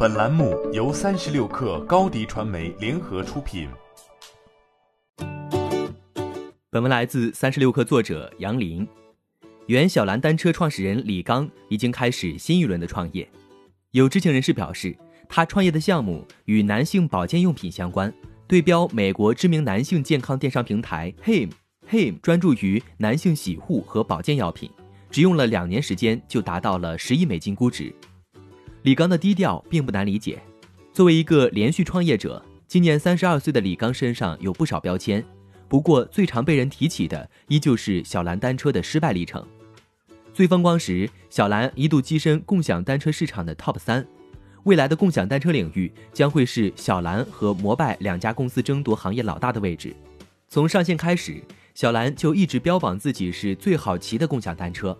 本栏目由三十六氪高低传媒联合出品。本文来自三十六氪作者杨林。原小蓝单车创始人李刚已经开始新一轮的创业。有知情人士表示，他创业的项目与男性保健用品相关，对标美国知名男性健康电商平台 Him。Him 专注于男性洗护和保健药品，只用了两年时间就达到了十亿美金估值。李刚的低调并不难理解。作为一个连续创业者，今年三十二岁的李刚身上有不少标签，不过最常被人提起的依旧是小蓝单车的失败历程。最风光时，小蓝一度跻身共享单车市场的 TOP 三。未来的共享单车领域将会是小蓝和摩拜两家公司争夺行业老大的位置。从上线开始。小蓝就一直标榜自己是最好骑的共享单车。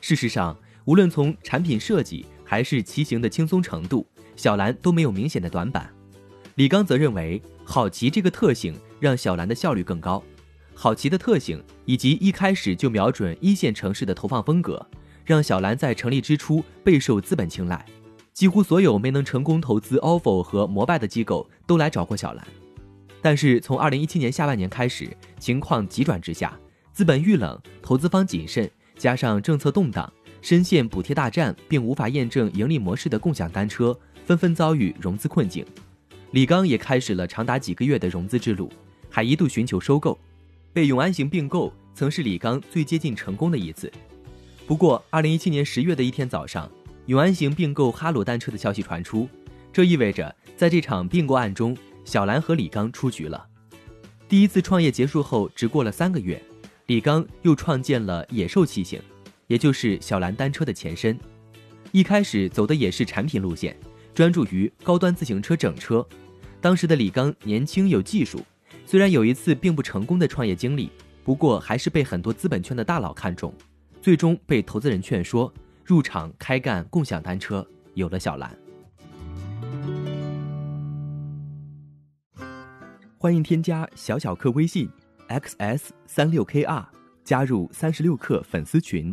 事实上，无论从产品设计还是骑行的轻松程度，小蓝都没有明显的短板。李刚则认为，好骑这个特性让小蓝的效率更高。好骑的特性以及一开始就瞄准一线城市的投放风格，让小蓝在成立之初备受资本青睐。几乎所有没能成功投资 ofo 和摩拜的机构都来找过小蓝。但是从二零一七年下半年开始，情况急转直下，资本遇冷，投资方谨慎，加上政策动荡，深陷补贴大战并无法验证盈利模式的共享单车纷纷遭遇融资困境。李刚也开始了长达几个月的融资之路，还一度寻求收购，被永安行并购曾是李刚最接近成功的一次。不过，二零一七年十月的一天早上，永安行并购哈罗单车的消息传出，这意味着在这场并购案中。小兰和李刚出局了。第一次创业结束后，只过了三个月，李刚又创建了野兽骑行，也就是小蓝单车的前身。一开始走的也是产品路线，专注于高端自行车整车。当时的李刚年轻有技术，虽然有一次并不成功的创业经历，不过还是被很多资本圈的大佬看中，最终被投资人劝说入场开干共享单车，有了小蓝。欢迎添加小小客微信，xs 三六 kr，加入三十六课粉丝群。